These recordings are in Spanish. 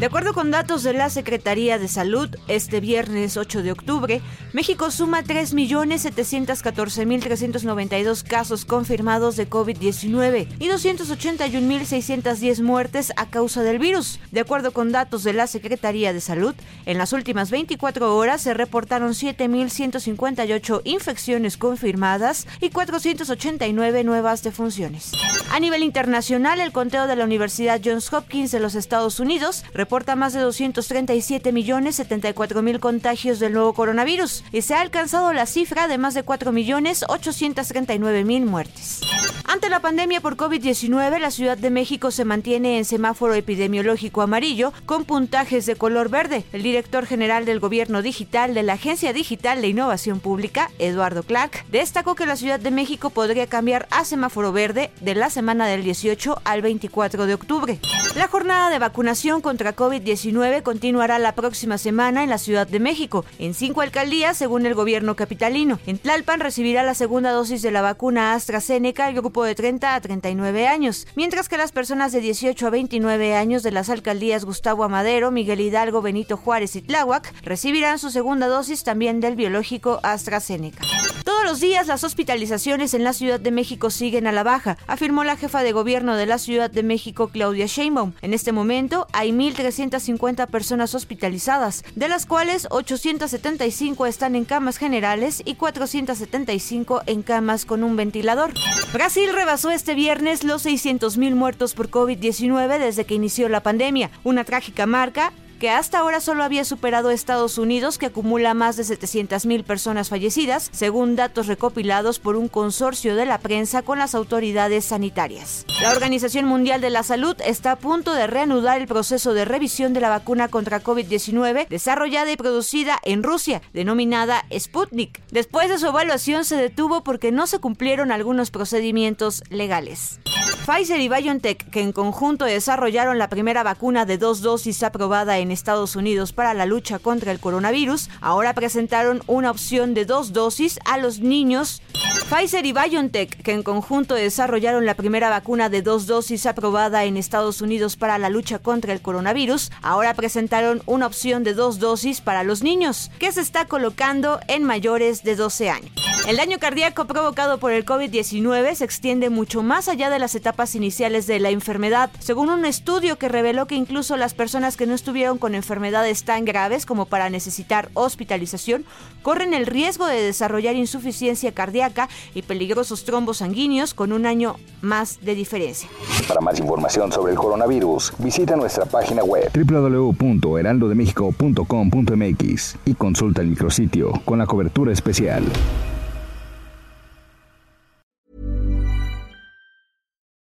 De acuerdo con datos de la Secretaría de Salud, este viernes 8 de octubre, México suma 3.714.392 casos confirmados de COVID-19 y 281.610 muertes a causa del virus. De acuerdo con datos de la Secretaría de Salud, en las últimas 24 horas se reportaron 7.158 infecciones confirmadas y 489 nuevas defunciones. A nivel internacional, el conteo de la Universidad Johns Hopkins de los Estados Unidos reporta más de 237 millones 74 mil contagios del nuevo coronavirus y se ha alcanzado la cifra de más de 4 millones 839 mil muertes. Ante la pandemia por COVID-19, la Ciudad de México se mantiene en semáforo epidemiológico amarillo con puntajes de color verde. El director general del Gobierno Digital de la Agencia Digital de Innovación Pública, Eduardo Clark, destacó que la Ciudad de México podría cambiar a semáforo verde de la semana del 18 al 24 de octubre. La jornada de vacunación contra COVID-19 continuará la próxima semana en la Ciudad de México, en cinco alcaldías según el gobierno capitalino. En Tlalpan recibirá la segunda dosis de la vacuna AstraZeneca el grupo de 30 a 39 años, mientras que las personas de 18 a 29 años de las alcaldías Gustavo Amadero, Miguel Hidalgo, Benito Juárez y Tláhuac recibirán su segunda dosis también del biológico AstraZeneca. Los días las hospitalizaciones en la Ciudad de México siguen a la baja, afirmó la jefa de gobierno de la Ciudad de México, Claudia Sheinbaum. En este momento hay 1.350 personas hospitalizadas, de las cuales 875 están en camas generales y 475 en camas con un ventilador. Brasil rebasó este viernes los 600.000 muertos por COVID-19 desde que inició la pandemia, una trágica marca que hasta ahora solo había superado Estados Unidos, que acumula más de 700.000 personas fallecidas, según datos recopilados por un consorcio de la prensa con las autoridades sanitarias. La Organización Mundial de la Salud está a punto de reanudar el proceso de revisión de la vacuna contra COVID-19 desarrollada y producida en Rusia, denominada Sputnik. Después de su evaluación se detuvo porque no se cumplieron algunos procedimientos legales. Pfizer y BioNTech, que en conjunto desarrollaron la primera vacuna de dos dosis aprobada en Estados Unidos para la lucha contra el coronavirus, ahora presentaron una opción de dos dosis a los niños. Pfizer y BioNTech, que en conjunto desarrollaron la primera vacuna de dos dosis aprobada en Estados Unidos para la lucha contra el coronavirus, ahora presentaron una opción de dos dosis para los niños, que se está colocando en mayores de 12 años. El daño cardíaco provocado por el COVID-19 se extiende mucho más allá de las etapas iniciales de la enfermedad, según un estudio que reveló que incluso las personas que no estuvieron con enfermedades tan graves como para necesitar hospitalización corren el riesgo de desarrollar insuficiencia cardíaca y peligrosos trombos sanguíneos con un año más de diferencia. Para más información sobre el coronavirus, visita nuestra página web www.heraldodemexico.com.mx y consulta el micrositio con la cobertura especial.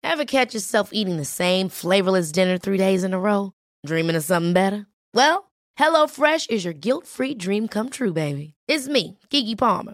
Ever catch yourself eating the same flavorless dinner three days in a row? Dreaming of something better? Well, HelloFresh is your guilt-free dream come true, baby. It's me, Kiki Palmer.